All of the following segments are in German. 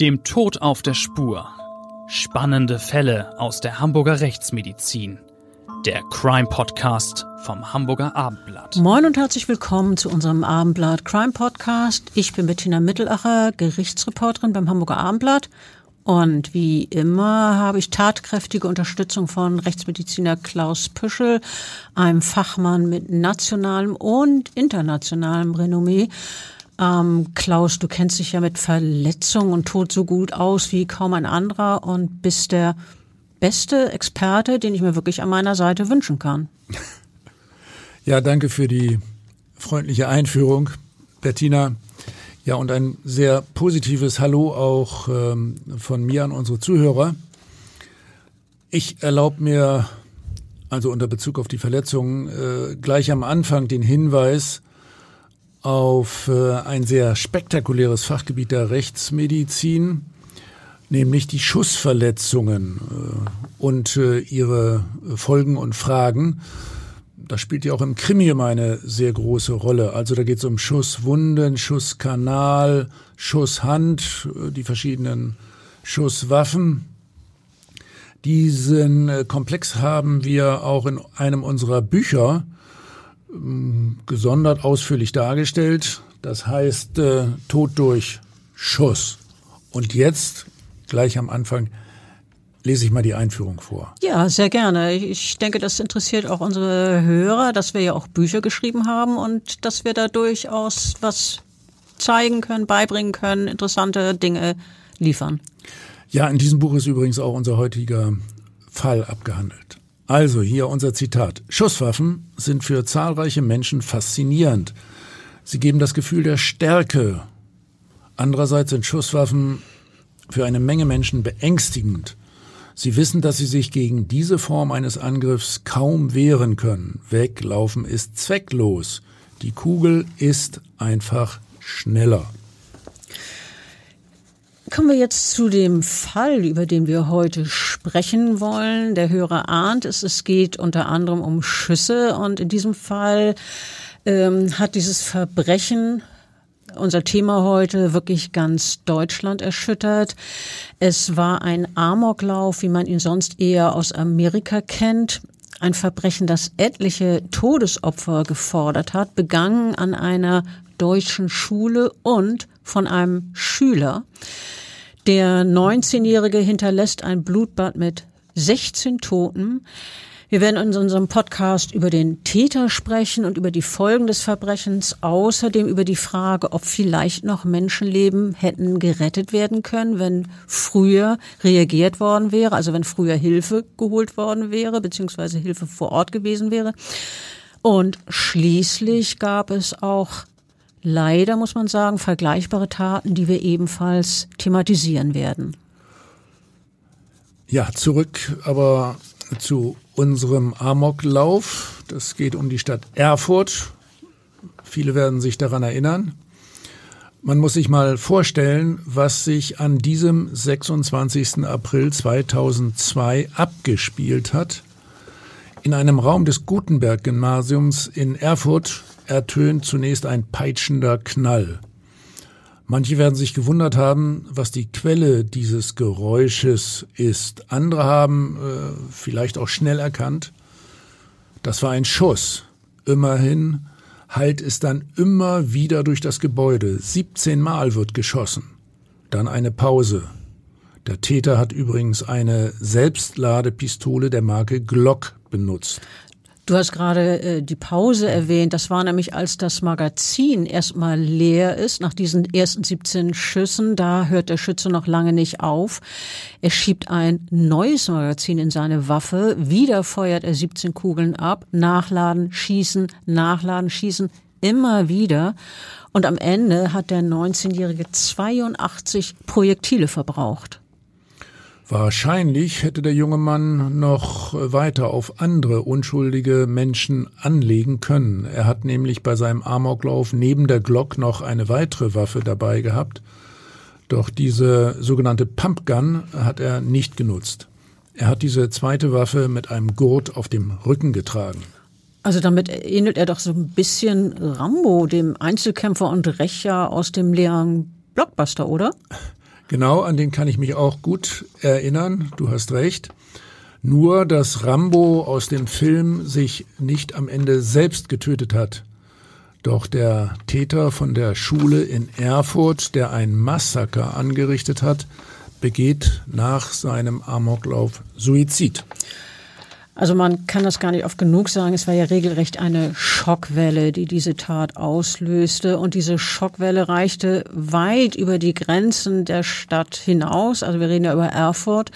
Dem Tod auf der Spur. Spannende Fälle aus der Hamburger Rechtsmedizin. Der Crime Podcast vom Hamburger Abendblatt. Moin und herzlich willkommen zu unserem Abendblatt Crime Podcast. Ich bin Bettina Mittelacher, Gerichtsreporterin beim Hamburger Abendblatt. Und wie immer habe ich tatkräftige Unterstützung von Rechtsmediziner Klaus Püschel, einem Fachmann mit nationalem und internationalem Renommee. Ähm, Klaus, du kennst dich ja mit Verletzung und Tod so gut aus wie kaum ein anderer und bist der beste Experte, den ich mir wirklich an meiner Seite wünschen kann. Ja, danke für die freundliche Einführung, Bettina. Ja, und ein sehr positives Hallo auch ähm, von mir an unsere Zuhörer. Ich erlaube mir, also unter Bezug auf die Verletzungen, äh, gleich am Anfang den Hinweis auf äh, ein sehr spektakuläres Fachgebiet der Rechtsmedizin, nämlich die Schussverletzungen äh, und äh, ihre Folgen und Fragen. Das spielt ja auch im Krimi immer eine sehr große Rolle. Also da geht es um Schusswunden, Schusskanal, Schusshand, die verschiedenen Schusswaffen. Diesen Komplex haben wir auch in einem unserer Bücher gesondert ausführlich dargestellt. Das heißt äh, Tod durch Schuss. Und jetzt, gleich am Anfang, lese ich mal die Einführung vor. Ja, sehr gerne. Ich denke, das interessiert auch unsere Hörer, dass wir ja auch Bücher geschrieben haben und dass wir da durchaus was zeigen können, beibringen können, interessante Dinge liefern. Ja, in diesem Buch ist übrigens auch unser heutiger Fall abgehandelt. Also hier unser Zitat. Schusswaffen sind für zahlreiche Menschen faszinierend. Sie geben das Gefühl der Stärke. Andererseits sind Schusswaffen für eine Menge Menschen beängstigend. Sie wissen, dass sie sich gegen diese Form eines Angriffs kaum wehren können. Weglaufen ist zwecklos. Die Kugel ist einfach schneller. Kommen wir jetzt zu dem Fall, über den wir heute sprechen wollen. Der Hörer ahnt es, es geht unter anderem um Schüsse und in diesem Fall ähm, hat dieses Verbrechen unser Thema heute wirklich ganz Deutschland erschüttert. Es war ein Amoklauf, wie man ihn sonst eher aus Amerika kennt. Ein Verbrechen, das etliche Todesopfer gefordert hat, begangen an einer deutschen Schule und von einem Schüler. Der 19-Jährige hinterlässt ein Blutbad mit 16 Toten. Wir werden in unserem Podcast über den Täter sprechen und über die Folgen des Verbrechens, außerdem über die Frage, ob vielleicht noch Menschenleben hätten gerettet werden können, wenn früher reagiert worden wäre, also wenn früher Hilfe geholt worden wäre, beziehungsweise Hilfe vor Ort gewesen wäre. Und schließlich gab es auch leider, muss man sagen, vergleichbare Taten, die wir ebenfalls thematisieren werden. Ja, zurück aber zu unserem Amoklauf. Das geht um die Stadt Erfurt. Viele werden sich daran erinnern. Man muss sich mal vorstellen, was sich an diesem 26. April 2002 abgespielt hat. In einem Raum des Gutenberg-Gymnasiums in Erfurt ertönt zunächst ein peitschender Knall. Manche werden sich gewundert haben, was die Quelle dieses Geräusches ist. Andere haben äh, vielleicht auch schnell erkannt, das war ein Schuss. Immerhin hallt es dann immer wieder durch das Gebäude. 17 Mal wird geschossen. Dann eine Pause. Der Täter hat übrigens eine Selbstladepistole der Marke Glock benutzt. Du hast gerade äh, die Pause erwähnt. Das war nämlich, als das Magazin erstmal leer ist, nach diesen ersten 17 Schüssen. Da hört der Schütze noch lange nicht auf. Er schiebt ein neues Magazin in seine Waffe. Wieder feuert er 17 Kugeln ab. Nachladen, schießen, nachladen, schießen. Immer wieder. Und am Ende hat der 19-Jährige 82 Projektile verbraucht. Wahrscheinlich hätte der junge Mann noch weiter auf andere unschuldige Menschen anlegen können. Er hat nämlich bei seinem Amoklauf neben der Glock noch eine weitere Waffe dabei gehabt. Doch diese sogenannte Pumpgun hat er nicht genutzt. Er hat diese zweite Waffe mit einem Gurt auf dem Rücken getragen. Also damit ähnelt er doch so ein bisschen Rambo, dem Einzelkämpfer und Rächer aus dem leeren Blockbuster, oder? Genau, an den kann ich mich auch gut erinnern. Du hast recht. Nur, dass Rambo aus dem Film sich nicht am Ende selbst getötet hat. Doch der Täter von der Schule in Erfurt, der ein Massaker angerichtet hat, begeht nach seinem Amoklauf Suizid. Also man kann das gar nicht oft genug sagen. Es war ja regelrecht eine Schockwelle, die diese Tat auslöste. Und diese Schockwelle reichte weit über die Grenzen der Stadt hinaus. Also wir reden ja über Erfurt.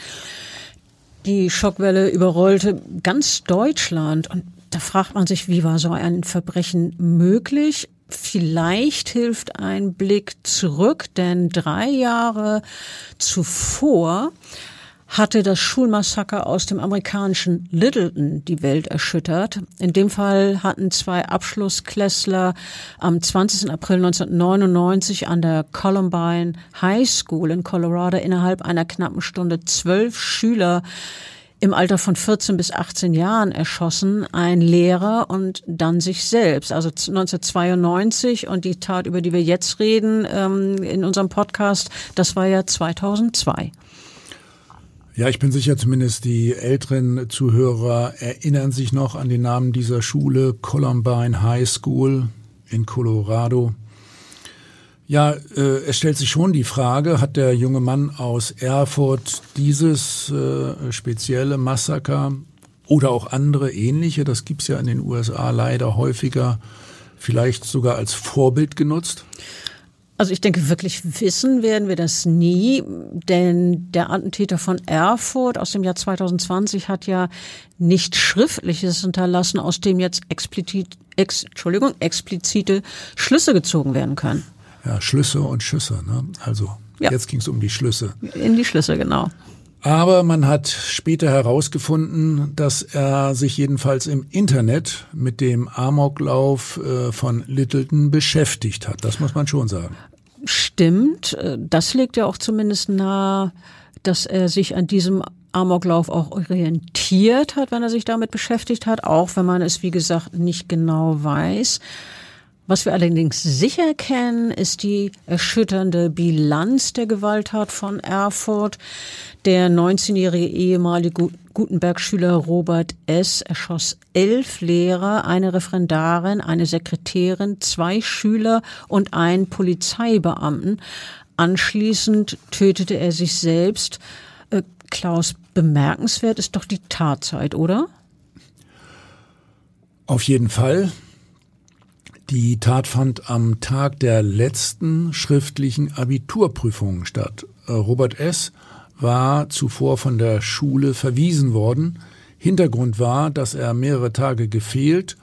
Die Schockwelle überrollte ganz Deutschland. Und da fragt man sich, wie war so ein Verbrechen möglich? Vielleicht hilft ein Blick zurück, denn drei Jahre zuvor hatte das Schulmassaker aus dem amerikanischen Littleton die Welt erschüttert. In dem Fall hatten zwei Abschlussklässler am 20. April 1999 an der Columbine High School in Colorado innerhalb einer knappen Stunde zwölf Schüler im Alter von 14 bis 18 Jahren erschossen, ein Lehrer und dann sich selbst. Also 1992 und die Tat, über die wir jetzt reden ähm, in unserem Podcast, das war ja 2002. Ja, ich bin sicher, zumindest die älteren Zuhörer erinnern sich noch an den Namen dieser Schule, Columbine High School in Colorado. Ja, äh, es stellt sich schon die Frage, hat der junge Mann aus Erfurt dieses äh, spezielle Massaker oder auch andere ähnliche, das gibt's ja in den USA leider häufiger, vielleicht sogar als Vorbild genutzt? Also ich denke, wirklich wissen werden wir das nie, denn der Attentäter von Erfurt aus dem Jahr 2020 hat ja nicht Schriftliches hinterlassen, aus dem jetzt explizit, ex, Entschuldigung, explizite Schlüsse gezogen werden können. Ja, Schlüsse und Schüsse. Ne? Also ja. jetzt ging es um die Schlüsse. In die Schlüsse, genau. Aber man hat später herausgefunden, dass er sich jedenfalls im Internet mit dem Amoklauf äh, von Littleton beschäftigt hat. Das muss man schon sagen. Stimmt. Äh, das legt ja auch zumindest nahe, dass er sich an diesem Amoklauf auch orientiert hat, wenn er sich damit beschäftigt hat, auch wenn man es, wie gesagt, nicht genau weiß. Was wir allerdings sicher kennen, ist die erschütternde Bilanz der Gewalttat von Erfurt. Der 19-jährige ehemalige Gutenberg-Schüler Robert S. erschoss elf Lehrer, eine Referendarin, eine Sekretärin, zwei Schüler und einen Polizeibeamten. Anschließend tötete er sich selbst. Äh, Klaus, bemerkenswert ist doch die Tatzeit, oder? Auf jeden Fall. Die Tat fand am Tag der letzten schriftlichen Abiturprüfung statt. Äh, Robert S. war zuvor von der Schule verwiesen worden. Hintergrund war, dass er mehrere Tage gefehlt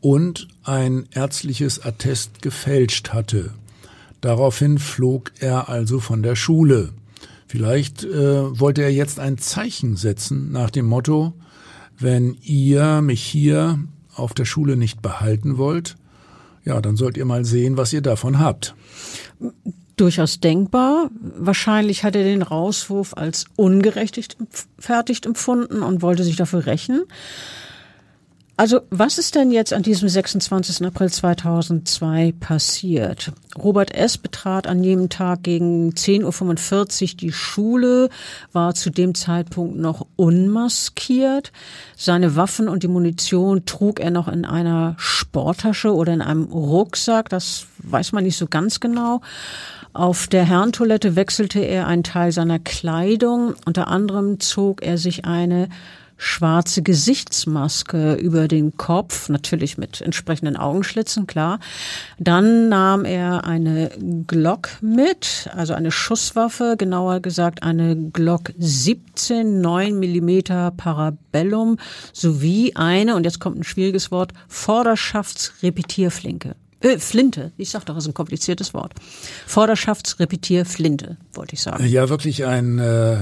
und ein ärztliches Attest gefälscht hatte. Daraufhin flog er also von der Schule. Vielleicht äh, wollte er jetzt ein Zeichen setzen nach dem Motto, wenn ihr mich hier auf der Schule nicht behalten wollt, ja, dann sollt ihr mal sehen, was ihr davon habt. Durchaus denkbar. Wahrscheinlich hat er den Rauswurf als ungerechtfertigt empfunden und wollte sich dafür rächen. Also was ist denn jetzt an diesem 26. April 2002 passiert? Robert S. betrat an jedem Tag gegen 10.45 Uhr die Schule, war zu dem Zeitpunkt noch unmaskiert. Seine Waffen und die Munition trug er noch in einer Sporttasche oder in einem Rucksack, das weiß man nicht so ganz genau. Auf der Herrentoilette wechselte er einen Teil seiner Kleidung. Unter anderem zog er sich eine schwarze Gesichtsmaske über den Kopf, natürlich mit entsprechenden Augenschlitzen, klar. Dann nahm er eine Glock mit, also eine Schusswaffe, genauer gesagt eine Glock 17 9 Millimeter Parabellum sowie eine, und jetzt kommt ein schwieriges Wort, Vorderschaftsrepetierflinke. Äh, Flinte, ich sag doch, das ist ein kompliziertes Wort. Vorderschaftsrepetierflinte, wollte ich sagen. Ja, wirklich ein äh,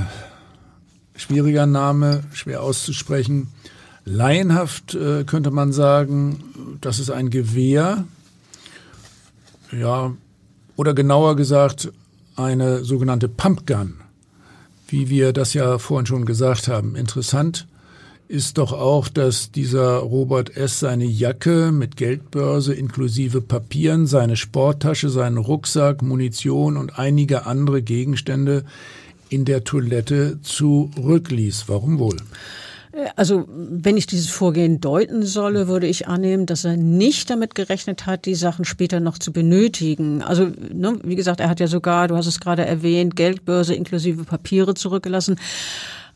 schwieriger Name, schwer auszusprechen. Laienhaft äh, könnte man sagen, das ist ein Gewehr. Ja, oder genauer gesagt, eine sogenannte Pumpgun, wie wir das ja vorhin schon gesagt haben. Interessant ist doch auch, dass dieser Robert S. seine Jacke mit Geldbörse inklusive Papieren, seine Sporttasche, seinen Rucksack, Munition und einige andere Gegenstände in der Toilette zurückließ. Warum wohl? Also, wenn ich dieses Vorgehen deuten solle, würde ich annehmen, dass er nicht damit gerechnet hat, die Sachen später noch zu benötigen. Also, ne, wie gesagt, er hat ja sogar, du hast es gerade erwähnt, Geldbörse inklusive Papiere zurückgelassen.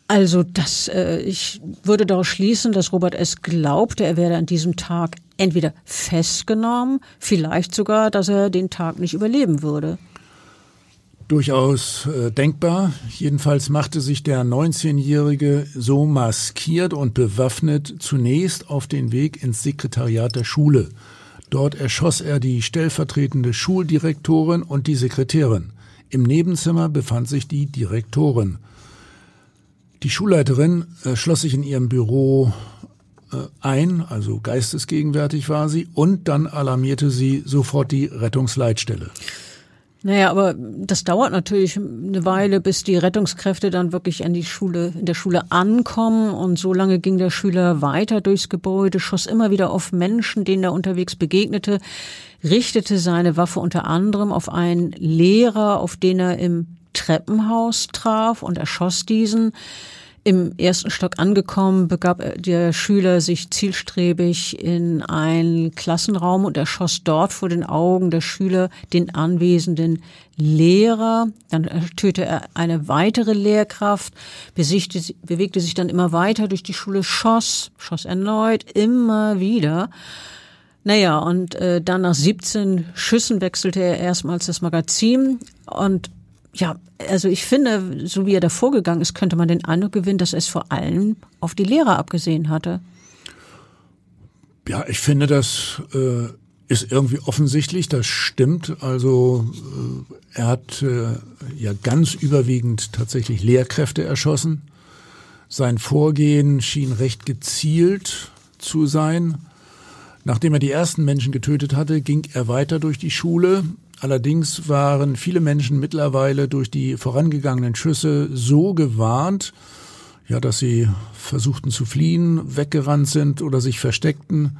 Also das, äh, ich würde daraus schließen, dass Robert S. glaubte, er werde an diesem Tag entweder festgenommen, vielleicht sogar, dass er den Tag nicht überleben würde. Durchaus äh, denkbar. Jedenfalls machte sich der 19-Jährige so maskiert und bewaffnet zunächst auf den Weg ins Sekretariat der Schule. Dort erschoss er die stellvertretende Schuldirektorin und die Sekretärin. Im Nebenzimmer befand sich die Direktorin. Die Schulleiterin äh, schloss sich in ihrem Büro äh, ein, also geistesgegenwärtig war sie, und dann alarmierte sie sofort die Rettungsleitstelle. Naja, aber das dauert natürlich eine Weile, bis die Rettungskräfte dann wirklich an die Schule, in der Schule ankommen. Und so lange ging der Schüler weiter durchs Gebäude, schoss immer wieder auf Menschen, denen er unterwegs begegnete, richtete seine Waffe unter anderem auf einen Lehrer, auf den er im Treppenhaus traf und erschoss diesen. Im ersten Stock angekommen, begab der Schüler sich zielstrebig in einen Klassenraum und erschoss dort vor den Augen der Schüler den anwesenden Lehrer. Dann tötete er eine weitere Lehrkraft, bewegte sich dann immer weiter durch die Schule, schoss, schoss erneut, immer wieder. Naja, und äh, dann nach 17 Schüssen wechselte er erstmals das Magazin und ja, also ich finde, so wie er da vorgegangen ist, könnte man den Eindruck gewinnen, dass er es vor allem auf die Lehrer abgesehen hatte. Ja, ich finde, das äh, ist irgendwie offensichtlich, das stimmt. Also äh, er hat äh, ja ganz überwiegend tatsächlich Lehrkräfte erschossen. Sein Vorgehen schien recht gezielt zu sein. Nachdem er die ersten Menschen getötet hatte, ging er weiter durch die Schule, Allerdings waren viele Menschen mittlerweile durch die vorangegangenen Schüsse so gewarnt, ja, dass sie versuchten zu fliehen, weggerannt sind oder sich versteckten.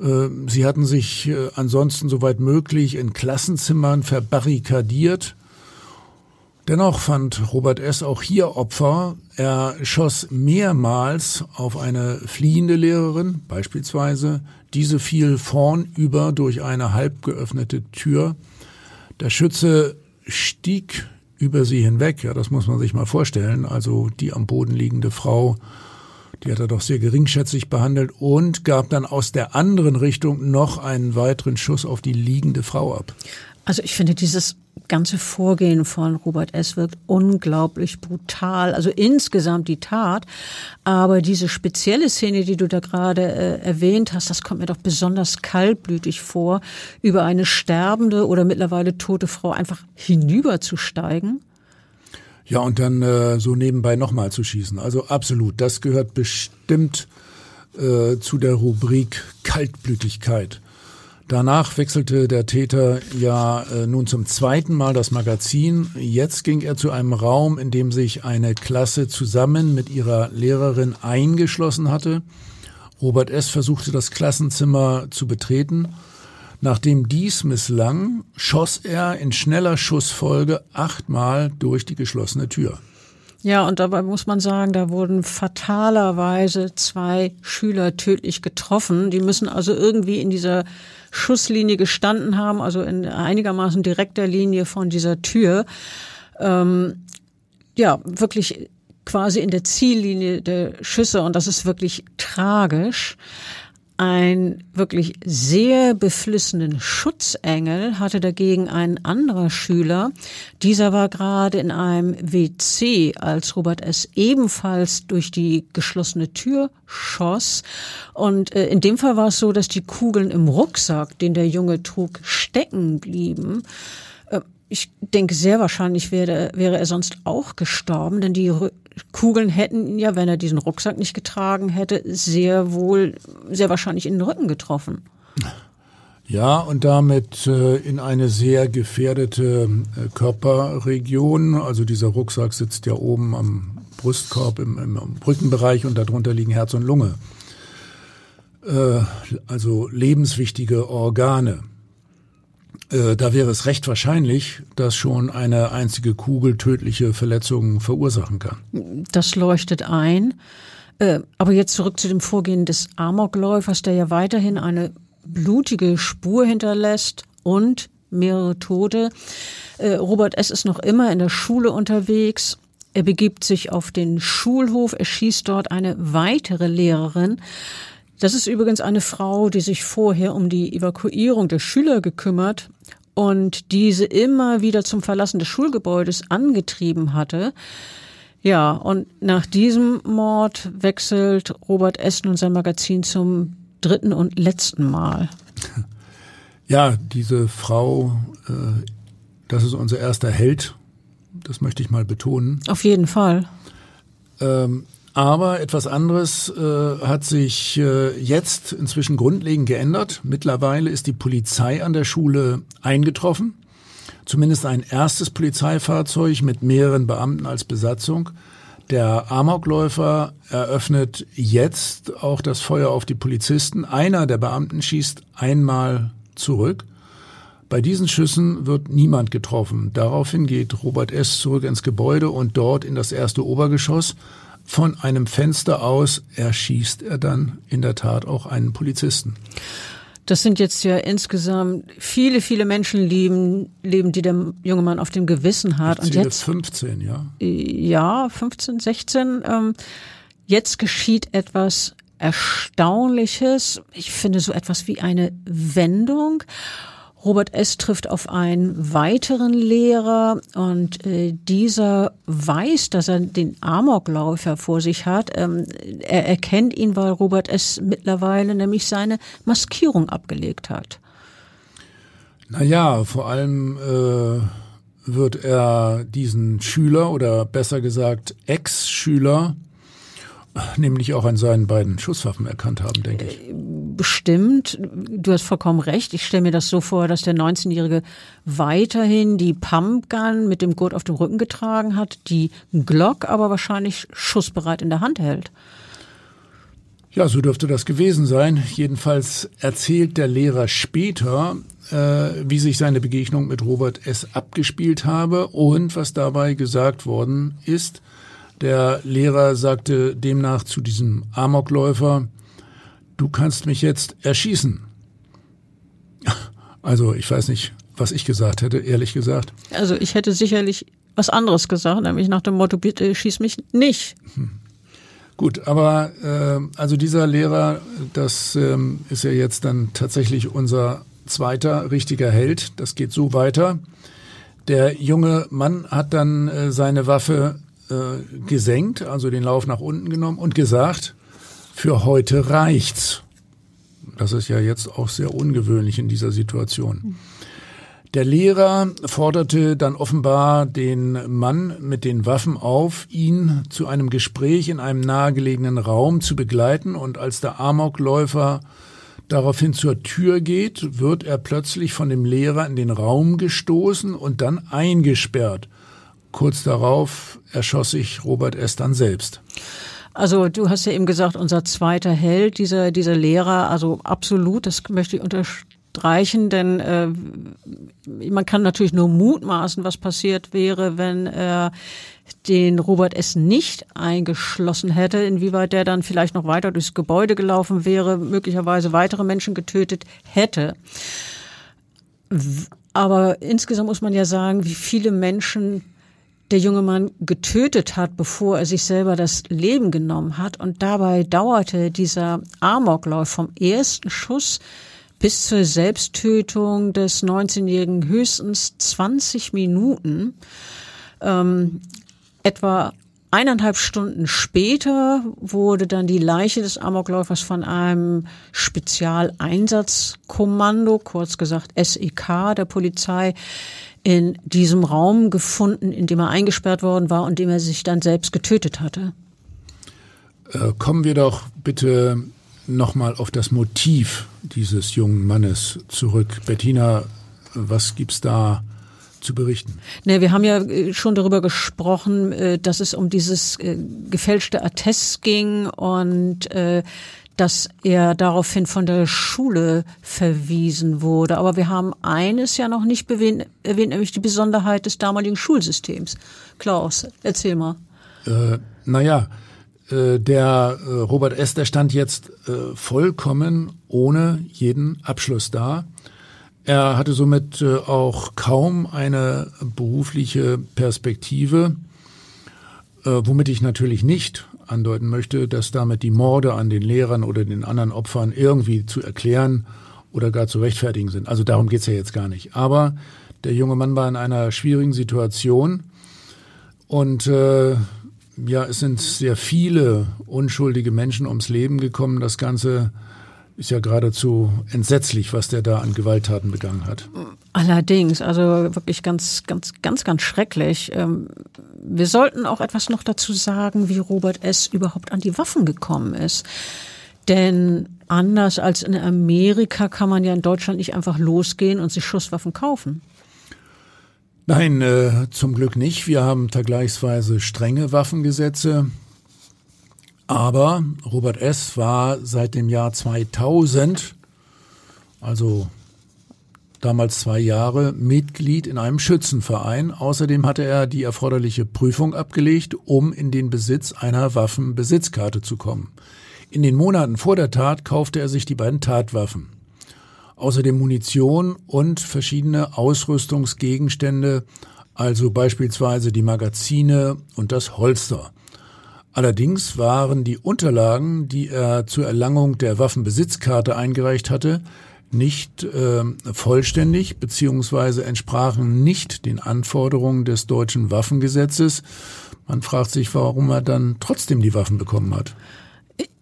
Äh, sie hatten sich äh, ansonsten soweit möglich in Klassenzimmern verbarrikadiert. Dennoch fand Robert S. auch hier Opfer. Er schoss mehrmals auf eine fliehende Lehrerin, beispielsweise. Diese fiel vornüber durch eine halb geöffnete Tür. Der Schütze stieg über sie hinweg, ja, das muss man sich mal vorstellen. Also die am Boden liegende Frau, die hat er doch sehr geringschätzig behandelt und gab dann aus der anderen Richtung noch einen weiteren Schuss auf die liegende Frau ab. Also ich finde dieses ganze Vorgehen von Robert S. wirkt unglaublich brutal. Also insgesamt die Tat. Aber diese spezielle Szene, die du da gerade äh, erwähnt hast, das kommt mir doch besonders kaltblütig vor, über eine sterbende oder mittlerweile tote Frau einfach hinüberzusteigen. Ja, und dann äh, so nebenbei nochmal zu schießen. Also absolut, das gehört bestimmt äh, zu der Rubrik Kaltblütigkeit. Danach wechselte der Täter ja äh, nun zum zweiten Mal das Magazin. Jetzt ging er zu einem Raum, in dem sich eine Klasse zusammen mit ihrer Lehrerin eingeschlossen hatte. Robert S. versuchte das Klassenzimmer zu betreten. Nachdem dies misslang, schoss er in schneller Schussfolge achtmal durch die geschlossene Tür. Ja, und dabei muss man sagen, da wurden fatalerweise zwei Schüler tödlich getroffen. Die müssen also irgendwie in dieser Schusslinie gestanden haben, also in einigermaßen direkter Linie von dieser Tür. Ähm, ja, wirklich quasi in der Ziellinie der Schüsse und das ist wirklich tragisch. Ein wirklich sehr beflissenen Schutzengel hatte dagegen ein anderer Schüler. Dieser war gerade in einem WC, als Robert S. ebenfalls durch die geschlossene Tür schoss. Und äh, in dem Fall war es so, dass die Kugeln im Rucksack, den der Junge trug, stecken blieben. Äh, ich denke, sehr wahrscheinlich wäre, wäre er sonst auch gestorben, denn die Kugeln hätten ihn ja, wenn er diesen Rucksack nicht getragen hätte, sehr wohl, sehr wahrscheinlich in den Rücken getroffen. Ja, und damit äh, in eine sehr gefährdete äh, Körperregion. Also dieser Rucksack sitzt ja oben am Brustkorb, im, im Rückenbereich und darunter liegen Herz und Lunge. Äh, also lebenswichtige Organe. Äh, da wäre es recht wahrscheinlich, dass schon eine einzige Kugel tödliche Verletzungen verursachen kann. Das leuchtet ein. Äh, aber jetzt zurück zu dem Vorgehen des Amokläufers, der ja weiterhin eine blutige Spur hinterlässt und mehrere Tote. Äh, Robert S. ist noch immer in der Schule unterwegs. Er begibt sich auf den Schulhof, er schießt dort eine weitere Lehrerin. Das ist übrigens eine Frau, die sich vorher um die Evakuierung der Schüler gekümmert und diese immer wieder zum Verlassen des Schulgebäudes angetrieben hatte. Ja, und nach diesem Mord wechselt Robert S. nun sein Magazin zum dritten und letzten Mal. Ja, diese Frau, äh, das ist unser erster Held. Das möchte ich mal betonen. Auf jeden Fall. Aber etwas anderes äh, hat sich äh, jetzt inzwischen grundlegend geändert. Mittlerweile ist die Polizei an der Schule eingetroffen. Zumindest ein erstes Polizeifahrzeug mit mehreren Beamten als Besatzung. Der Amokläufer eröffnet jetzt auch das Feuer auf die Polizisten. Einer der Beamten schießt einmal zurück. Bei diesen Schüssen wird niemand getroffen. Daraufhin geht Robert S. zurück ins Gebäude und dort in das erste Obergeschoss. Von einem Fenster aus erschießt er dann in der Tat auch einen Polizisten. Das sind jetzt ja insgesamt viele, viele Menschenleben, Leben, die der junge Mann auf dem Gewissen hat. Ich und jetzt 15, ja. Ja, 15, 16. Ähm, jetzt geschieht etwas Erstaunliches. Ich finde so etwas wie eine Wendung. Robert S. trifft auf einen weiteren Lehrer und äh, dieser weiß, dass er den Amokläufer vor sich hat. Ähm, er erkennt ihn, weil Robert S. mittlerweile nämlich seine Maskierung abgelegt hat. Naja, vor allem äh, wird er diesen Schüler oder besser gesagt Ex-Schüler nämlich auch an seinen beiden Schusswaffen erkannt haben, denke ich. Bestimmt. Du hast vollkommen recht. Ich stelle mir das so vor, dass der 19-Jährige weiterhin die Pumpgun mit dem Gurt auf dem Rücken getragen hat, die Glock aber wahrscheinlich schussbereit in der Hand hält. Ja, so dürfte das gewesen sein. Jedenfalls erzählt der Lehrer später, äh, wie sich seine Begegnung mit Robert S. abgespielt habe und was dabei gesagt worden ist. Der Lehrer sagte demnach zu diesem Amokläufer, du kannst mich jetzt erschießen. Also ich weiß nicht, was ich gesagt hätte, ehrlich gesagt. Also ich hätte sicherlich was anderes gesagt, nämlich nach dem Motto, bitte schieß mich nicht. Hm. Gut, aber äh, also dieser Lehrer, das ähm, ist ja jetzt dann tatsächlich unser zweiter richtiger Held. Das geht so weiter. Der junge Mann hat dann äh, seine Waffe gesenkt, also den Lauf nach unten genommen und gesagt, für heute reicht's. Das ist ja jetzt auch sehr ungewöhnlich in dieser Situation. Der Lehrer forderte dann offenbar den Mann mit den Waffen auf, ihn zu einem Gespräch in einem nahegelegenen Raum zu begleiten und als der Amokläufer daraufhin zur Tür geht, wird er plötzlich von dem Lehrer in den Raum gestoßen und dann eingesperrt. Kurz darauf erschoss sich Robert S. dann selbst. Also du hast ja eben gesagt, unser zweiter Held, dieser, dieser Lehrer, also absolut, das möchte ich unterstreichen, denn äh, man kann natürlich nur mutmaßen, was passiert wäre, wenn er den Robert S. nicht eingeschlossen hätte, inwieweit der dann vielleicht noch weiter durchs Gebäude gelaufen wäre, möglicherweise weitere Menschen getötet hätte. Aber insgesamt muss man ja sagen, wie viele Menschen der junge Mann getötet hat, bevor er sich selber das Leben genommen hat. Und dabei dauerte dieser Amoklauf vom ersten Schuss bis zur Selbsttötung des 19-Jährigen höchstens 20 Minuten. Ähm, etwa eineinhalb Stunden später wurde dann die Leiche des Amokläufers von einem Spezialeinsatzkommando, kurz gesagt SEK der Polizei, in diesem Raum gefunden, in dem er eingesperrt worden war und dem er sich dann selbst getötet hatte. Äh, kommen wir doch bitte nochmal auf das Motiv dieses jungen Mannes zurück. Bettina, was gibt's da zu berichten? Ne, wir haben ja äh, schon darüber gesprochen, äh, dass es um dieses äh, gefälschte Attest ging und dass er daraufhin von der Schule verwiesen wurde. Aber wir haben eines ja noch nicht erwähnt, nämlich die Besonderheit des damaligen Schulsystems. Klaus, erzähl mal. Äh, naja, äh, der äh, Robert S., der stand jetzt äh, vollkommen ohne jeden Abschluss da. Er hatte somit äh, auch kaum eine berufliche Perspektive, äh, womit ich natürlich nicht andeuten möchte, dass damit die Morde an den Lehrern oder den anderen Opfern irgendwie zu erklären oder gar zu rechtfertigen sind. Also darum geht's ja jetzt gar nicht. Aber der junge Mann war in einer schwierigen Situation und äh, ja, es sind sehr viele unschuldige Menschen ums Leben gekommen. Das Ganze ist ja geradezu entsetzlich, was der da an Gewalttaten begangen hat. Allerdings, also wirklich ganz, ganz, ganz, ganz schrecklich. Ähm, wir sollten auch etwas noch dazu sagen, wie Robert S. überhaupt an die Waffen gekommen ist. Denn anders als in Amerika kann man ja in Deutschland nicht einfach losgehen und sich Schusswaffen kaufen. Nein, äh, zum Glück nicht. Wir haben vergleichsweise strenge Waffengesetze. Aber Robert S. war seit dem Jahr 2000, also damals zwei Jahre, Mitglied in einem Schützenverein. Außerdem hatte er die erforderliche Prüfung abgelegt, um in den Besitz einer Waffenbesitzkarte zu kommen. In den Monaten vor der Tat kaufte er sich die beiden Tatwaffen außerdem Munition und verschiedene Ausrüstungsgegenstände, also beispielsweise die Magazine und das Holster. Allerdings waren die Unterlagen, die er zur Erlangung der Waffenbesitzkarte eingereicht hatte, nicht äh, vollständig beziehungsweise entsprachen nicht den Anforderungen des deutschen Waffengesetzes. Man fragt sich, warum er dann trotzdem die Waffen bekommen hat.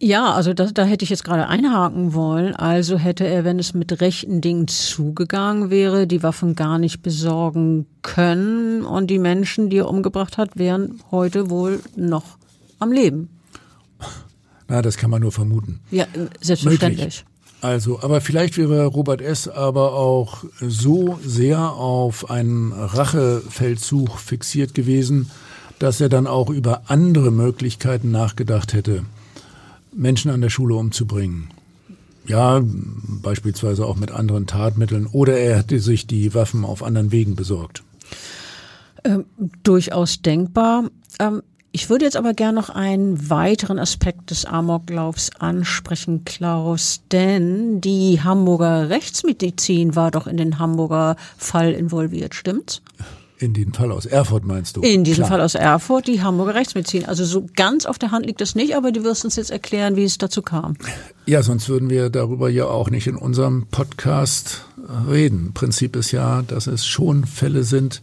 Ja, also das, da hätte ich jetzt gerade einhaken wollen. Also hätte er, wenn es mit rechten Dingen zugegangen wäre, die Waffen gar nicht besorgen können und die Menschen, die er umgebracht hat, wären heute wohl noch am Leben. Na, das kann man nur vermuten. Ja, selbstverständlich. Möglich. Also, aber vielleicht wäre Robert S. aber auch so sehr auf einen Rachefeldzug fixiert gewesen, dass er dann auch über andere Möglichkeiten nachgedacht hätte. Menschen an der Schule umzubringen. Ja, beispielsweise auch mit anderen Tatmitteln. Oder er hätte sich die Waffen auf anderen Wegen besorgt. Ähm, durchaus denkbar. Ähm, ich würde jetzt aber gern noch einen weiteren Aspekt des Amoklaufs ansprechen, Klaus, denn die Hamburger Rechtsmedizin war doch in den Hamburger Fall involviert, stimmt's? In den Fall aus Erfurt meinst du? In diesem Klar. Fall aus Erfurt, die Hamburger Rechtsmedizin. Also so ganz auf der Hand liegt das nicht, aber du wirst uns jetzt erklären, wie es dazu kam. Ja, sonst würden wir darüber ja auch nicht in unserem Podcast reden. Prinzip ist ja, dass es schon Fälle sind,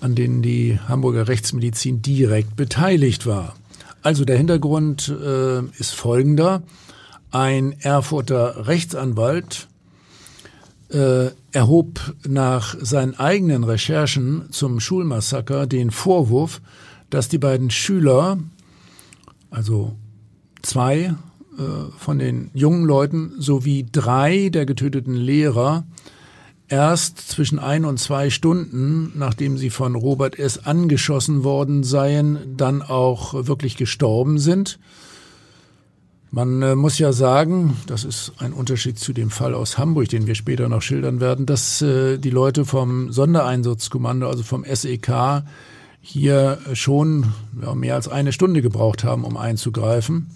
an denen die Hamburger Rechtsmedizin direkt beteiligt war. Also der Hintergrund äh, ist folgender. Ein Erfurter Rechtsanwalt äh, erhob nach seinen eigenen Recherchen zum Schulmassaker den Vorwurf, dass die beiden Schüler, also zwei äh, von den jungen Leuten sowie drei der getöteten Lehrer, erst zwischen ein und zwei Stunden, nachdem sie von Robert S. angeschossen worden seien, dann auch wirklich gestorben sind. Man äh, muss ja sagen, das ist ein Unterschied zu dem Fall aus Hamburg, den wir später noch schildern werden, dass äh, die Leute vom Sondereinsatzkommando, also vom SEK, hier schon ja, mehr als eine Stunde gebraucht haben, um einzugreifen.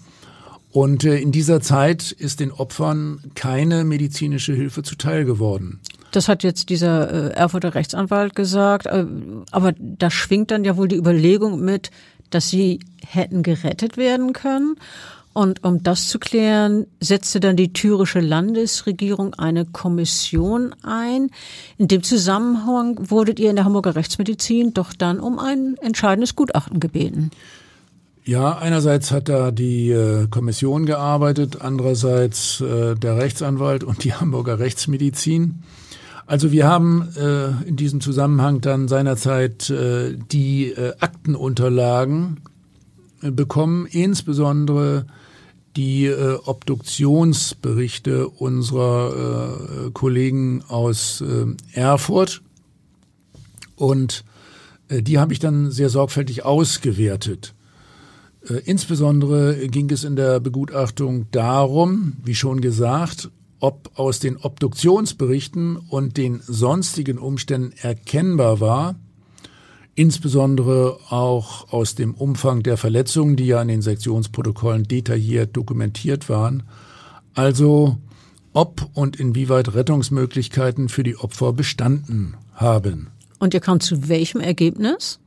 Und äh, in dieser Zeit ist den Opfern keine medizinische Hilfe zuteil geworden. Das hat jetzt dieser äh, Erfurter Rechtsanwalt gesagt. Äh, aber da schwingt dann ja wohl die Überlegung mit, dass sie hätten gerettet werden können. Und um das zu klären, setzte dann die thürische Landesregierung eine Kommission ein. In dem Zusammenhang wurdet ihr in der Hamburger Rechtsmedizin doch dann um ein entscheidendes Gutachten gebeten. Ja, einerseits hat da die äh, Kommission gearbeitet, andererseits äh, der Rechtsanwalt und die Hamburger Rechtsmedizin. Also wir haben äh, in diesem Zusammenhang dann seinerzeit äh, die äh, Aktenunterlagen äh, bekommen, insbesondere die äh, Obduktionsberichte unserer äh, Kollegen aus äh, Erfurt. Und äh, die habe ich dann sehr sorgfältig ausgewertet. Äh, insbesondere ging es in der Begutachtung darum, wie schon gesagt, ob aus den Obduktionsberichten und den sonstigen Umständen erkennbar war, insbesondere auch aus dem Umfang der Verletzungen, die ja in den Sektionsprotokollen detailliert dokumentiert waren, also ob und inwieweit Rettungsmöglichkeiten für die Opfer bestanden haben. Und ihr kamt zu welchem Ergebnis?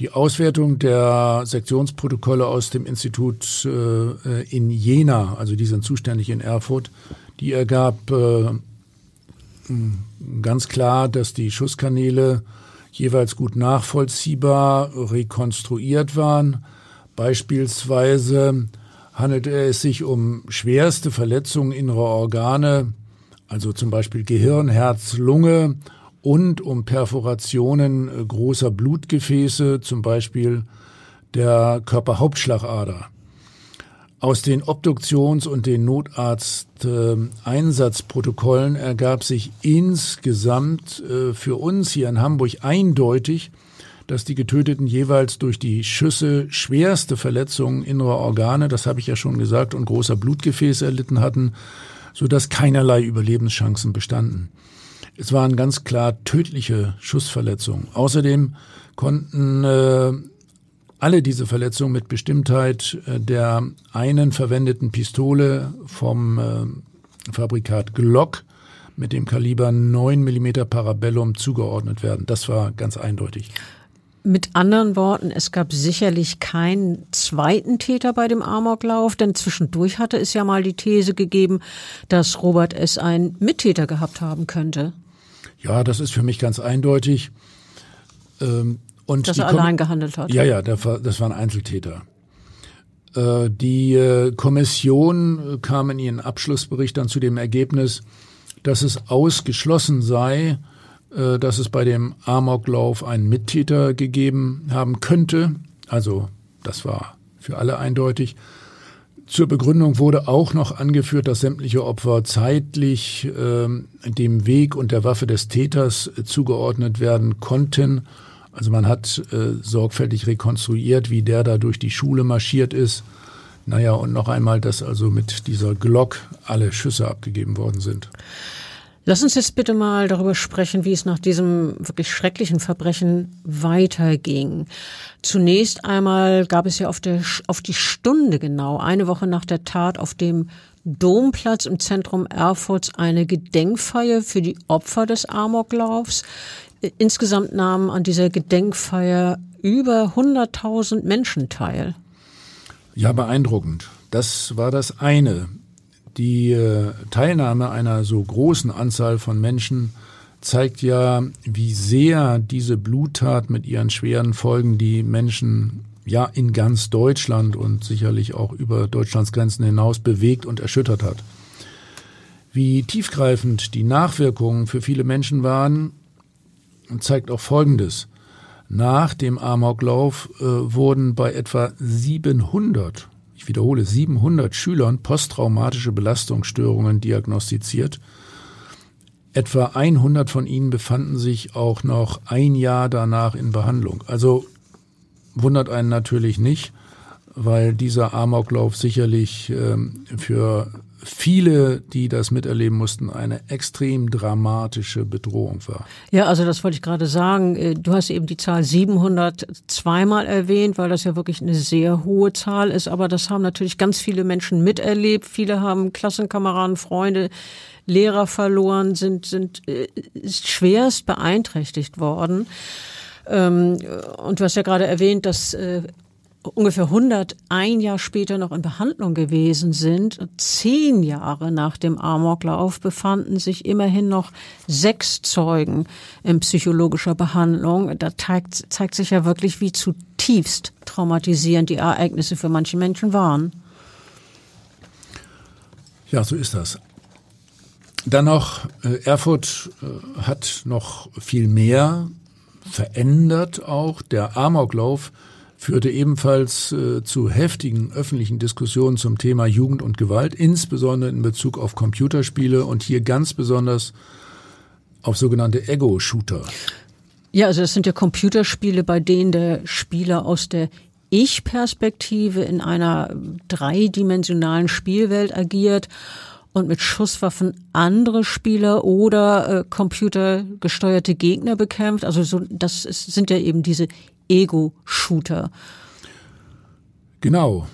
Die Auswertung der Sektionsprotokolle aus dem Institut äh, in Jena, also die sind zuständig in Erfurt, die ergab äh, ganz klar, dass die Schusskanäle jeweils gut nachvollziehbar rekonstruiert waren. Beispielsweise handelte es sich um schwerste Verletzungen innerer Organe, also zum Beispiel Gehirn, Herz, Lunge und um Perforationen äh, großer Blutgefäße, zum Beispiel der Körperhauptschlagader. Aus den Obduktions- und den Notarzt-Einsatzprotokollen ergab sich insgesamt äh, für uns hier in Hamburg eindeutig, dass die Getöteten jeweils durch die Schüsse schwerste Verletzungen innerer Organe, das habe ich ja schon gesagt, und großer Blutgefäße erlitten hatten, so dass keinerlei Überlebenschancen bestanden. Es waren ganz klar tödliche Schussverletzungen. Außerdem konnten äh, alle diese Verletzungen mit Bestimmtheit äh, der einen verwendeten Pistole vom äh, Fabrikat Glock mit dem Kaliber 9 mm Parabellum zugeordnet werden. Das war ganz eindeutig. Mit anderen Worten, es gab sicherlich keinen zweiten Täter bei dem Amoklauf, denn zwischendurch hatte es ja mal die These gegeben, dass Robert S. einen Mittäter gehabt haben könnte. Ja, das ist für mich ganz eindeutig. Ähm, und Dass er allein gehandelt hat. Ja, ja, das war ein Einzeltäter. Äh, die äh, Kommission kam in ihren Abschlussbericht dann zu dem Ergebnis, dass es ausgeschlossen sei, äh, dass es bei dem Amoklauf einen Mittäter gegeben haben könnte. Also das war für alle eindeutig. Zur Begründung wurde auch noch angeführt, dass sämtliche Opfer zeitlich äh, dem Weg und der Waffe des Täters äh, zugeordnet werden konnten. Also man hat äh, sorgfältig rekonstruiert, wie der da durch die Schule marschiert ist. Naja, und noch einmal, dass also mit dieser Glock alle Schüsse abgegeben worden sind. Lass uns jetzt bitte mal darüber sprechen, wie es nach diesem wirklich schrecklichen Verbrechen weiterging. Zunächst einmal gab es ja auf, der, auf die Stunde genau, eine Woche nach der Tat, auf dem Domplatz im Zentrum Erfurts eine Gedenkfeier für die Opfer des Amoklaufs. Insgesamt nahmen an dieser Gedenkfeier über 100.000 Menschen teil. Ja, beeindruckend. Das war das eine die äh, Teilnahme einer so großen Anzahl von Menschen zeigt ja, wie sehr diese Bluttat mit ihren schweren Folgen die Menschen ja in ganz Deutschland und sicherlich auch über Deutschlands Grenzen hinaus bewegt und erschüttert hat. Wie tiefgreifend die Nachwirkungen für viele Menschen waren, zeigt auch Folgendes. Nach dem Amoklauf äh, wurden bei etwa 700 ich wiederhole, 700 Schülern posttraumatische Belastungsstörungen diagnostiziert. Etwa 100 von ihnen befanden sich auch noch ein Jahr danach in Behandlung. Also wundert einen natürlich nicht, weil dieser Amoklauf sicherlich ähm, für viele, die das miterleben mussten, eine extrem dramatische Bedrohung war. Ja, also das wollte ich gerade sagen. Äh, du hast eben die Zahl 700 zweimal erwähnt, weil das ja wirklich eine sehr hohe Zahl ist. Aber das haben natürlich ganz viele Menschen miterlebt. Viele haben Klassenkameraden, Freunde, Lehrer verloren, sind, sind äh, schwerst beeinträchtigt worden. Ähm, und du hast ja gerade erwähnt, dass äh, ungefähr 100 ein Jahr später noch in Behandlung gewesen sind. Zehn Jahre nach dem Amoklauf befanden sich immerhin noch sechs Zeugen in psychologischer Behandlung. Da zeigt, zeigt sich ja wirklich, wie zutiefst traumatisierend die Ereignisse für manche Menschen waren. Ja, so ist das. Dann noch, äh, Erfurt äh, hat noch viel mehr verändert auch. Der Amoklauf führte ebenfalls äh, zu heftigen öffentlichen Diskussionen zum Thema Jugend und Gewalt, insbesondere in Bezug auf Computerspiele und hier ganz besonders auf sogenannte Ego-Shooter. Ja, also das sind ja Computerspiele, bei denen der Spieler aus der Ich-Perspektive in einer dreidimensionalen Spielwelt agiert und mit Schusswaffen andere Spieler oder äh, computergesteuerte Gegner bekämpft. Also so, das ist, sind ja eben diese Ego-Shooter. Genau.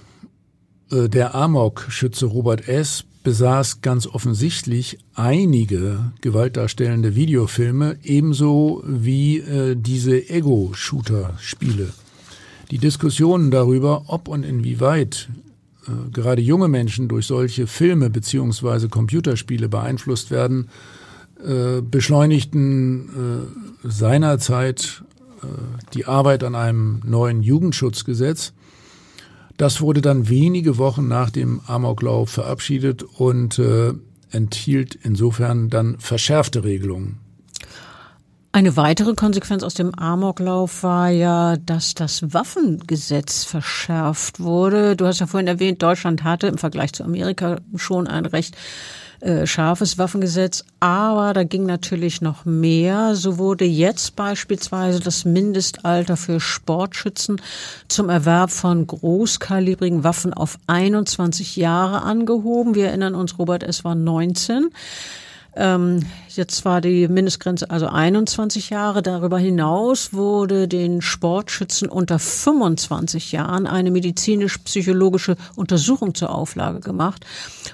Äh, der Amok-Schütze Robert S. besaß ganz offensichtlich einige gewaltdarstellende Videofilme, ebenso wie äh, diese Ego-Shooter-Spiele. Die Diskussionen darüber, ob und inwieweit äh, gerade junge Menschen durch solche Filme beziehungsweise Computerspiele beeinflusst werden, beschleunigten seinerzeit die Arbeit an einem neuen Jugendschutzgesetz. Das wurde dann wenige Wochen nach dem Amoklauf verabschiedet und äh, enthielt insofern dann verschärfte Regelungen. Eine weitere Konsequenz aus dem Amoklauf war ja, dass das Waffengesetz verschärft wurde. Du hast ja vorhin erwähnt, Deutschland hatte im Vergleich zu Amerika schon ein recht äh, scharfes Waffengesetz, aber da ging natürlich noch mehr. So wurde jetzt beispielsweise das Mindestalter für Sportschützen zum Erwerb von großkalibrigen Waffen auf 21 Jahre angehoben. Wir erinnern uns, Robert, es war 19. Ähm, jetzt war die Mindestgrenze also 21 Jahre. Darüber hinaus wurde den Sportschützen unter 25 Jahren eine medizinisch-psychologische Untersuchung zur Auflage gemacht.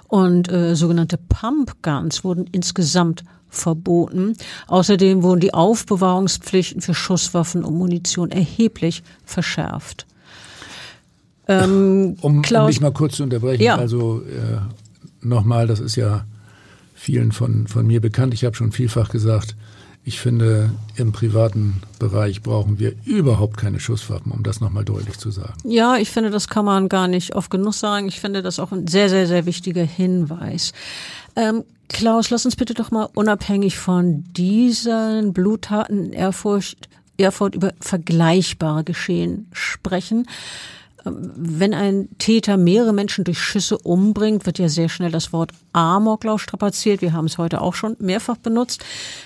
Und äh, sogenannte Pump Guns wurden insgesamt verboten. Außerdem wurden die Aufbewahrungspflichten für Schusswaffen und Munition erheblich verschärft. Ähm, um, um dich mal kurz zu unterbrechen, ja. also äh, nochmal, das ist ja vielen von, von mir bekannt. Ich habe schon vielfach gesagt, ich finde, im privaten Bereich brauchen wir überhaupt keine Schusswaffen, um das nochmal deutlich zu sagen. Ja, ich finde, das kann man gar nicht oft genug sagen. Ich finde das auch ein sehr, sehr, sehr wichtiger Hinweis. Ähm, Klaus, lass uns bitte doch mal unabhängig von diesen Bluttaten Erfurt, Erfurt über vergleichbare Geschehen sprechen. Wenn ein Täter mehrere Menschen durch Schüsse umbringt, wird ja sehr schnell das Wort Amoklauf strapaziert. Wir haben es heute auch schon mehrfach benutzt.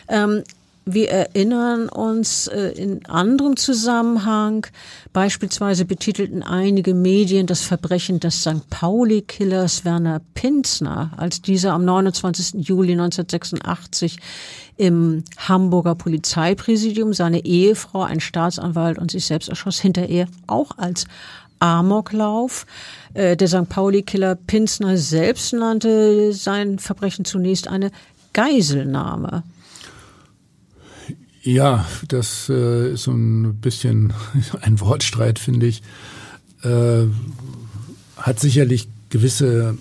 Ähm, wir erinnern uns äh, in anderem Zusammenhang, beispielsweise betitelten einige Medien das Verbrechen des St. Pauli-Killers Werner Pinzner, als dieser am 29. Juli 1986 im Hamburger Polizeipräsidium seine Ehefrau, ein Staatsanwalt und sich selbst erschoss, hinterher auch als Amoklauf. Äh, der St. Pauli-Killer Pinsner selbst nannte sein Verbrechen zunächst eine Geiselnahme. Ja, das äh, ist so ein bisschen ein Wortstreit, finde ich. Äh, hat sicherlich gewisse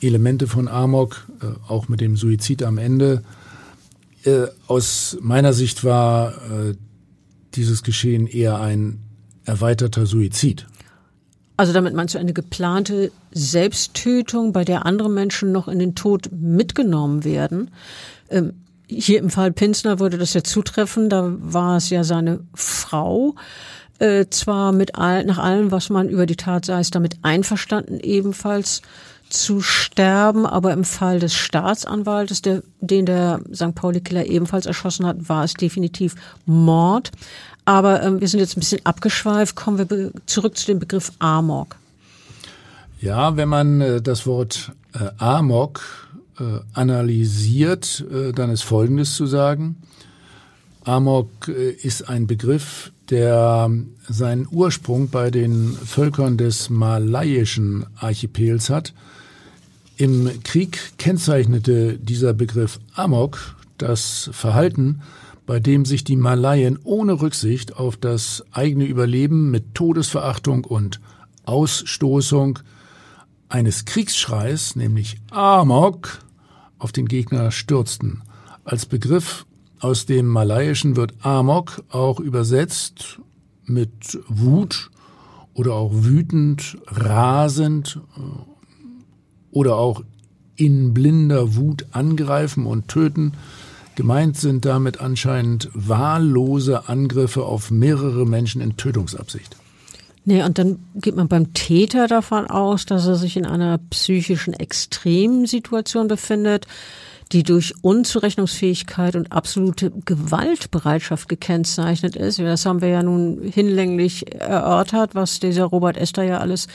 Elemente von Amok, auch mit dem Suizid am Ende. Aus meiner Sicht war dieses Geschehen eher ein erweiterter Suizid. Also damit meinst du eine geplante Selbsttötung, bei der andere Menschen noch in den Tod mitgenommen werden. Ähm, hier im Fall Pinsner würde das ja zutreffen, da war es ja seine Frau. Äh, zwar mit all, nach allem, was man über die Tat weiß, damit einverstanden ebenfalls zu sterben, aber im Fall des Staatsanwaltes, der, den der St. Pauli-Killer ebenfalls erschossen hat, war es definitiv Mord. Aber ähm, wir sind jetzt ein bisschen abgeschweift. Kommen wir zurück zu dem Begriff Amok. Ja, wenn man äh, das Wort äh, Amok äh, analysiert, äh, dann ist Folgendes zu sagen. Amok äh, ist ein Begriff, der seinen Ursprung bei den Völkern des malayischen Archipels hat. Im Krieg kennzeichnete dieser Begriff Amok das Verhalten bei dem sich die Malaien ohne Rücksicht auf das eigene Überleben mit Todesverachtung und Ausstoßung eines Kriegsschreis, nämlich Amok, auf den Gegner stürzten. Als Begriff aus dem Malaiischen wird Amok auch übersetzt mit Wut oder auch wütend, rasend äh, oder auch in blinder Wut angreifen und töten. Gemeint sind damit anscheinend wahllose Angriffe auf mehrere Menschen in Tötungsabsicht. Nee, und dann geht man beim Täter davon aus, dass er sich in einer psychischen Extremsituation befindet. die durch Unzurechnungsfähigkeit und absolute Gewaltbereitschaft gekennzeichnet ist. Das haben wir ja nun hinlänglich erörtert, was dieser Robert Esther ja alles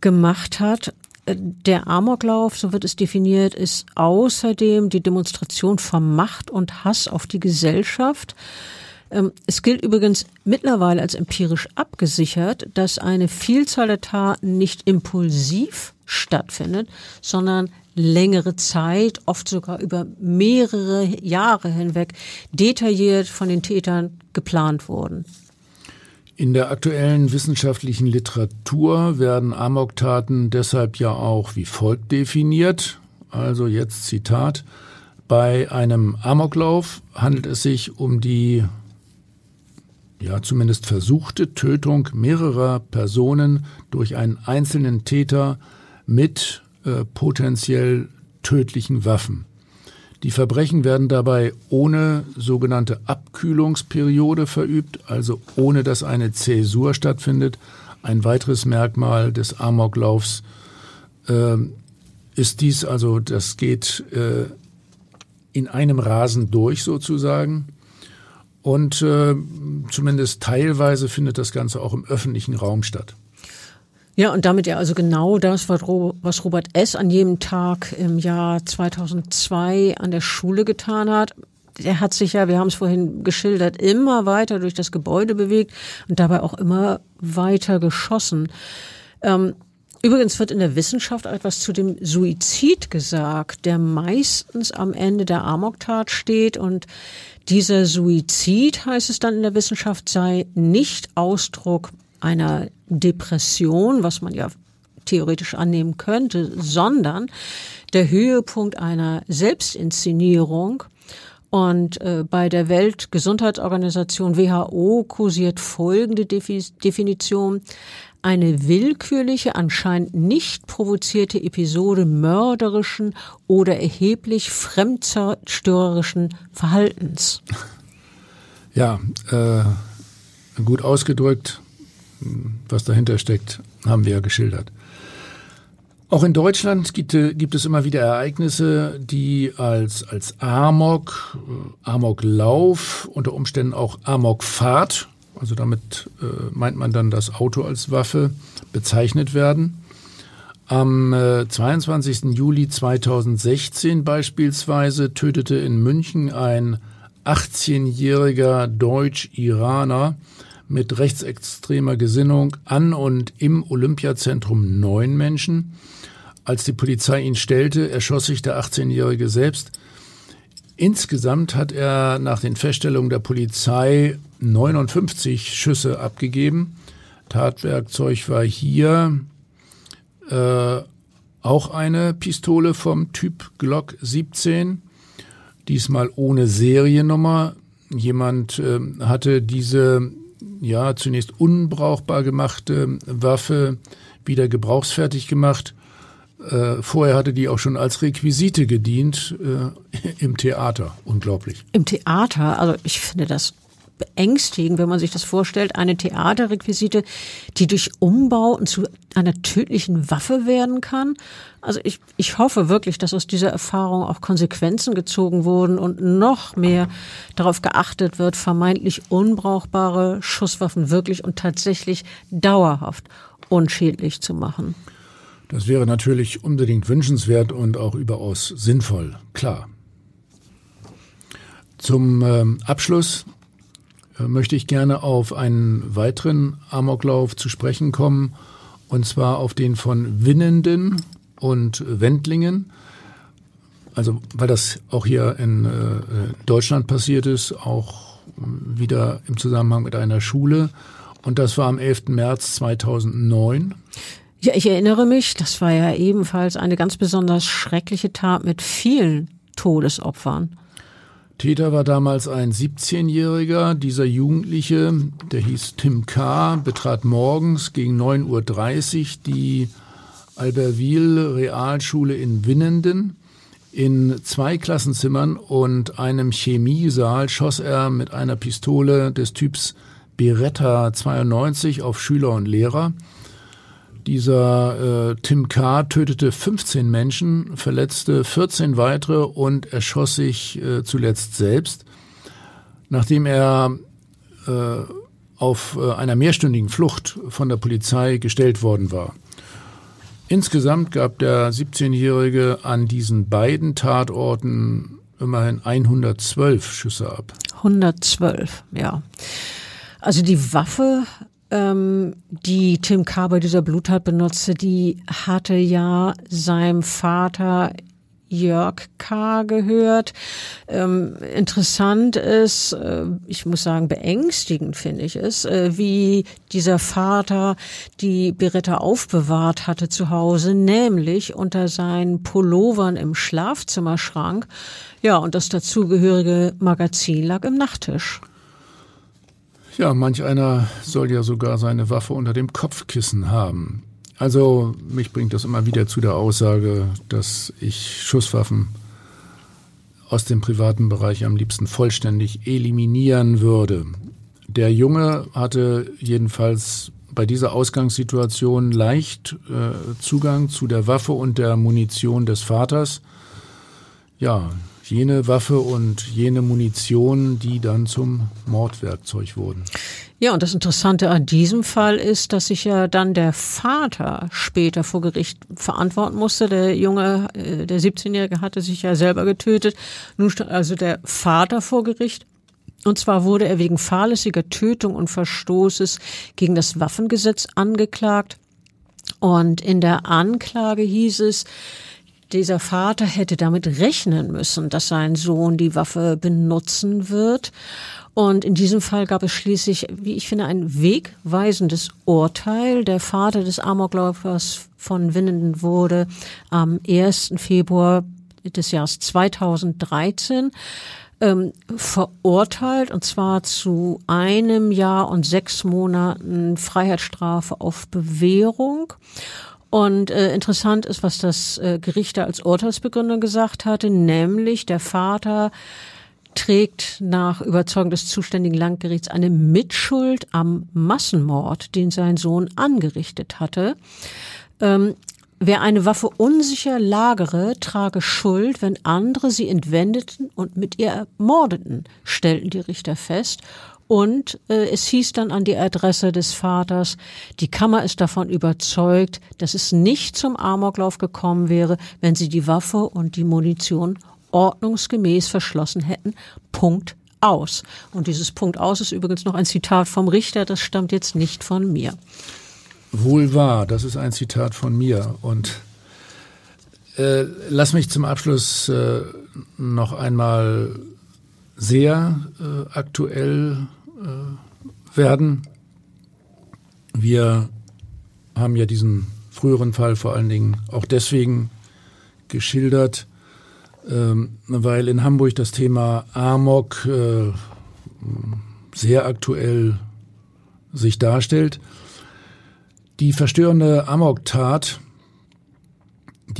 gemacht hat. Der Amoklauf, so wird es definiert, ist außerdem die Demonstration von Macht und Hass auf die Gesellschaft. Ähm, es gilt übrigens mittlerweile als empirisch abgesichert, dass eine Vielzahl der Taten nicht impulsiv stattfindet, sondern längere Zeit, oft sogar über mehrere Jahre hinweg, detailliert von den Tätern geplant wurden. In der aktuellen wissenschaftlichen Literatur werden Amoktaten deshalb ja auch wie folgt definiert. Also jetzt Zitat. Bei einem Amoklauf handelt es sich um die ja zumindest versuchte Tötung mehrerer Personen durch einen einzelnen Täter mit äh, potenziell tödlichen Waffen. Die Verbrechen werden dabei ohne sogenannte Abkühlungsperiode verübt, also ohne dass eine Zäsur stattfindet. Ein weiteres Merkmal des Amoklaufs äh, ist dies, also das geht äh, in einem Rasen durch sozusagen. Und äh, zumindest teilweise findet das Ganze auch im öffentlichen Raum statt. Ja, und damit ja also genau das, was Robert S. an jedem Tag im Jahr 2002 an der Schule getan hat. Er hat sich ja, wir haben es vorhin geschildert, immer weiter durch das Gebäude bewegt und dabei auch immer weiter geschossen. Ähm, Übrigens wird in der Wissenschaft etwas zu dem Suizid gesagt, der meistens am Ende der Amoktat steht und dieser Suizid, heißt es dann in der Wissenschaft, sei nicht Ausdruck einer Depression, was man ja theoretisch annehmen könnte, sondern der Höhepunkt einer Selbstinszenierung. Und äh, bei der Weltgesundheitsorganisation WHO kursiert folgende Definition. Eine willkürliche, anscheinend nicht provozierte Episode mörderischen oder erheblich fremdzerstörerischen Verhaltens. Ja, äh, gut ausgedrückt was dahinter steckt, haben wir ja geschildert. Auch in Deutschland gibt, gibt, es immer wieder Ereignisse, die als, als Amok, äh, Amoklauf, unter Umständen auch Amokfahrt, also damit äh, meint man dann das Auto als Waffe, bezeichnet werden. Am äh, 22. Juli 2016 beispielsweise tötete in München ein 18-jähriger Deutsch-Iraner mit rechtsextremer Gesinnung an und im Olympiazentrum neun Menschen. Als die Polizei ihn stellte, erschoss sich der 18-Jährige selbst. Insgesamt hat er nach den Feststellungen der Polizei 59 Schüsse abgegeben. Tatwerkzeug war hier äh, auch eine Pistole vom Typ Glock 17, diesmal ohne Seriennummer. Jemand äh, hatte diese ja zunächst unbrauchbar gemachte Waffe wieder gebrauchsfertig gemacht. Äh, vorher hatte die auch schon als Requisite gedient äh, im Theater. Unglaublich. Im Theater, also ich finde das beängstigend, wenn man sich das vorstellt, eine Theaterrequisite, die durch Umbauten zu einer tödlichen Waffe werden kann. Also ich, ich hoffe wirklich, dass aus dieser Erfahrung auch Konsequenzen gezogen wurden und noch mehr darauf geachtet wird, vermeintlich unbrauchbare Schusswaffen wirklich und tatsächlich dauerhaft unschädlich zu machen. Das wäre natürlich unbedingt wünschenswert und auch überaus sinnvoll, klar. Zum ähm, Abschluss möchte ich gerne auf einen weiteren Amoklauf zu sprechen kommen, und zwar auf den von Winnenden und Wendlingen. Also weil das auch hier in äh, Deutschland passiert ist, auch wieder im Zusammenhang mit einer Schule. Und das war am 11. März 2009. Ja, ich erinnere mich, das war ja ebenfalls eine ganz besonders schreckliche Tat mit vielen Todesopfern. Täter war damals ein 17-Jähriger. Dieser Jugendliche, der hieß Tim K., betrat morgens gegen 9.30 Uhr die Albertville Realschule in Winnenden. In zwei Klassenzimmern und einem Chemiesaal schoss er mit einer Pistole des Typs Beretta 92 auf Schüler und Lehrer. Dieser äh, Tim K. tötete 15 Menschen, verletzte 14 weitere und erschoss sich äh, zuletzt selbst, nachdem er äh, auf äh, einer mehrstündigen Flucht von der Polizei gestellt worden war. Insgesamt gab der 17-Jährige an diesen beiden Tatorten immerhin 112 Schüsse ab. 112, ja. Also die Waffe, ähm, die Tim K. bei dieser Bluttat benutzte, die hatte ja seinem Vater Jörg K. gehört. Ähm, interessant ist, äh, ich muss sagen, beängstigend finde ich es, äh, wie dieser Vater die Beretta aufbewahrt hatte zu Hause, nämlich unter seinen Pullovern im Schlafzimmerschrank. Ja, und das dazugehörige Magazin lag im Nachttisch. Ja, manch einer soll ja sogar seine Waffe unter dem Kopfkissen haben. Also mich bringt das immer wieder zu der Aussage, dass ich Schusswaffen aus dem privaten Bereich am liebsten vollständig eliminieren würde. Der Junge hatte jedenfalls bei dieser Ausgangssituation leicht äh, Zugang zu der Waffe und der Munition des Vaters. Ja, jene Waffe und jene Munition, die dann zum Mordwerkzeug wurden. Ja, und das Interessante an diesem Fall ist, dass sich ja dann der Vater später vor Gericht verantworten musste. Der Junge, äh, der 17-Jährige hatte sich ja selber getötet. Nun stand also der Vater vor Gericht. Und zwar wurde er wegen fahrlässiger Tötung und Verstoßes gegen das Waffengesetz angeklagt. Und in der Anklage hieß es, dieser Vater hätte damit rechnen müssen, dass sein Sohn die Waffe benutzen wird. Und in diesem Fall gab es schließlich, wie ich finde, ein wegweisendes Urteil. Der Vater des Amokläufers von Winnenden wurde am 1. Februar des Jahres 2013 ähm, verurteilt und zwar zu einem Jahr und sechs Monaten Freiheitsstrafe auf Bewährung. Und äh, interessant ist, was das äh, Gericht da als Urteilsbegründung gesagt hatte, nämlich der Vater trägt nach Überzeugung des zuständigen Landgerichts eine Mitschuld am Massenmord, den sein Sohn angerichtet hatte. Ähm, wer eine Waffe unsicher lagere, trage Schuld, wenn andere sie entwendeten und mit ihr ermordeten, stellten die Richter fest. Und äh, es hieß dann an die Adresse des Vaters, die Kammer ist davon überzeugt, dass es nicht zum Amoklauf gekommen wäre, wenn sie die Waffe und die Munition ordnungsgemäß verschlossen hätten. Punkt aus. Und dieses Punkt aus ist übrigens noch ein Zitat vom Richter, das stammt jetzt nicht von mir. Wohl wahr, das ist ein Zitat von mir. Und äh, lass mich zum Abschluss äh, noch einmal sehr äh, aktuell äh, werden. Wir haben ja diesen früheren Fall vor allen Dingen auch deswegen geschildert, ähm, weil in Hamburg das Thema Amok äh, sehr aktuell sich darstellt. Die verstörende Amok-Tat,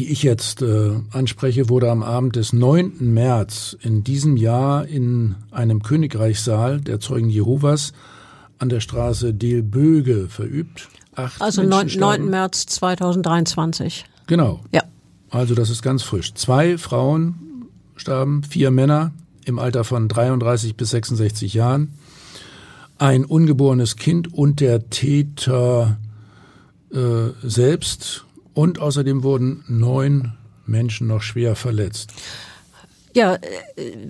die ich jetzt äh, anspreche, wurde am Abend des 9. März in diesem Jahr in einem Königreichssaal der Zeugen Jehovas an der Straße Delböge verübt. Acht also 9, 9. März 2023. Genau. Ja. Also das ist ganz frisch. Zwei Frauen starben, vier Männer im Alter von 33 bis 66 Jahren, ein ungeborenes Kind und der Täter äh, selbst und außerdem wurden neun Menschen noch schwer verletzt. Ja, äh,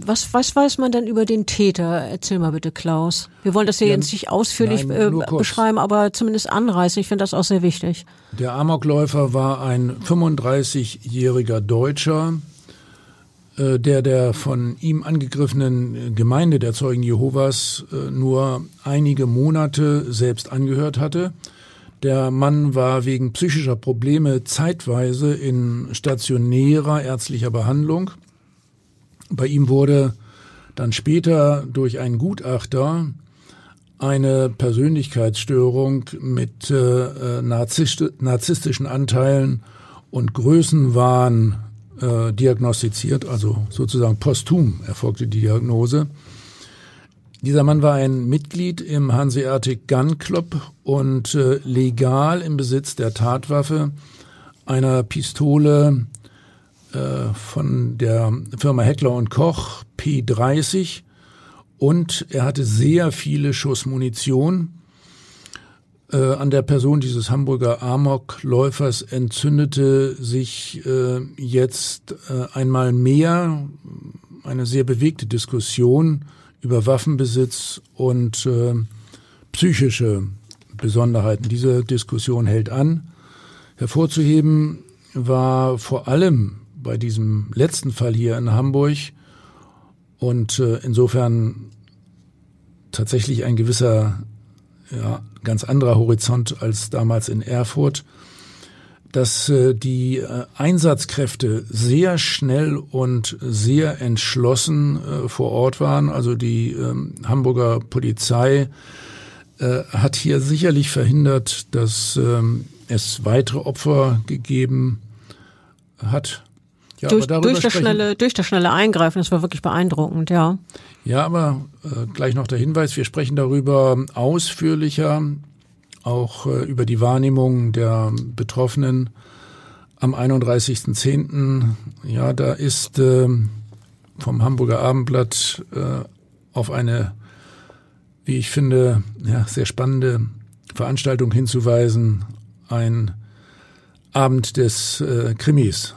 was, was weiß man denn über den Täter? Erzähl mal bitte, Klaus. Wir wollen das hier ja, jetzt nicht ausführlich nein, äh, beschreiben, aber zumindest anreißen. Ich finde das auch sehr wichtig. Der Amokläufer war ein 35-jähriger Deutscher, äh, der der von ihm angegriffenen Gemeinde der Zeugen Jehovas äh, nur einige Monate selbst angehört hatte. Der Mann war wegen psychischer Probleme zeitweise in stationärer ärztlicher Behandlung. Bei ihm wurde dann später durch einen Gutachter eine Persönlichkeitsstörung mit äh, narzisstischen Anteilen und Größenwahn äh, diagnostiziert, also sozusagen posthum erfolgte die Diagnose. Dieser Mann war ein Mitglied im Hanseatic Gun Club und äh, legal im Besitz der Tatwaffe einer Pistole äh, von der Firma Heckler und Koch P30 und er hatte sehr viele Schuss Munition. Äh, an der Person dieses Hamburger Amokläufers entzündete sich äh, jetzt äh, einmal mehr eine sehr bewegte Diskussion über Waffenbesitz und äh, psychische Besonderheiten. Diese Diskussion hält an. Hervorzuheben war vor allem bei diesem letzten Fall hier in Hamburg und äh, insofern tatsächlich ein gewisser, ja, ganz anderer Horizont als damals in Erfurt, dass äh, die äh, Einsatzkräfte sehr schnell und sehr entschlossen äh, vor Ort waren. Also die ähm, Hamburger Polizei äh, hat hier sicherlich verhindert, dass ähm, es weitere Opfer gegeben hat. Ja, durch, durch, das schnelle, durch das schnelle Eingreifen, das war wirklich beeindruckend, ja. Ja, aber äh, gleich noch der Hinweis, wir sprechen darüber ausführlicher, auch äh, über die Wahrnehmung der Betroffenen am 31.10. Ja, da ist äh, vom Hamburger Abendblatt äh, auf eine, wie ich finde, ja, sehr spannende Veranstaltung hinzuweisen, ein Abend des äh, Krimis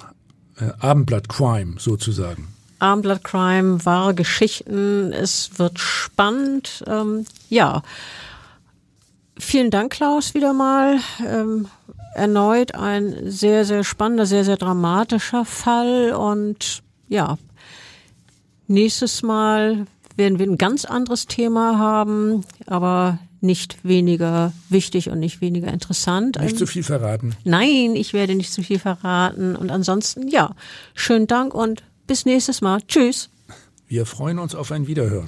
äh, Abendblatt Crime sozusagen. Abendblatt Crime, wahre Geschichten. Es wird spannend. Ähm, ja. Vielen Dank, Klaus, wieder mal. Ähm, erneut ein sehr, sehr spannender, sehr, sehr dramatischer Fall. Und ja, nächstes Mal werden wir ein ganz anderes Thema haben, aber nicht weniger wichtig und nicht weniger interessant. Nicht zu viel verraten. Nein, ich werde nicht zu viel verraten. Und ansonsten, ja, schönen Dank und bis nächstes Mal. Tschüss. Wir freuen uns auf ein Wiederhören.